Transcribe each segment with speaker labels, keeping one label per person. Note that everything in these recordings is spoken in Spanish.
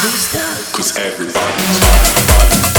Speaker 1: Cause everybody's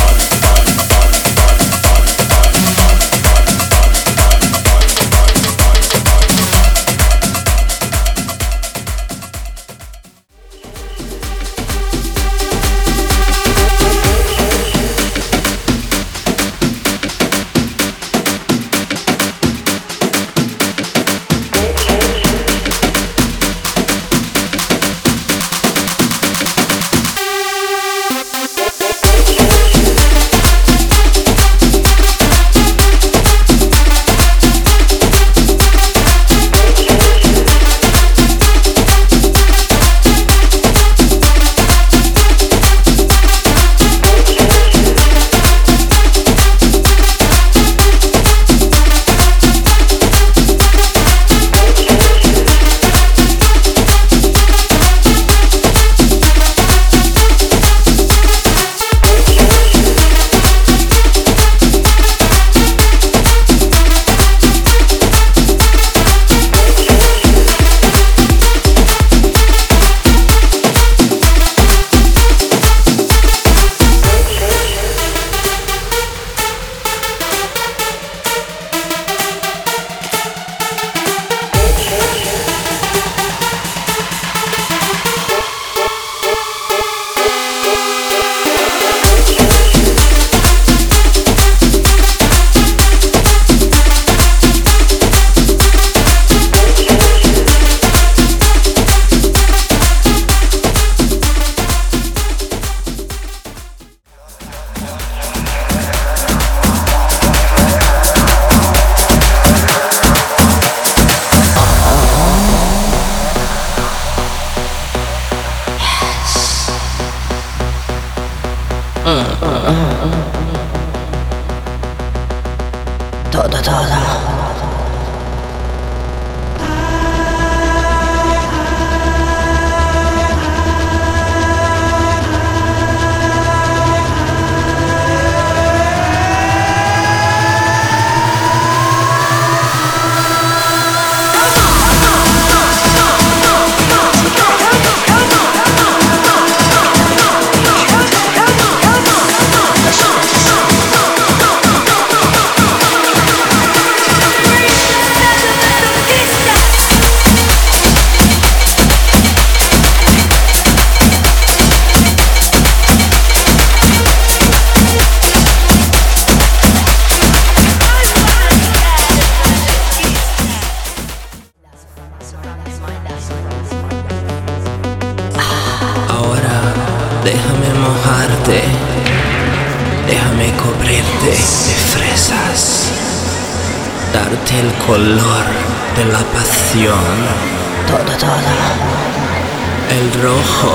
Speaker 1: odada. déjame cubrirte de fresas, darte el color de la pasión,
Speaker 2: todo, todo,
Speaker 1: el rojo.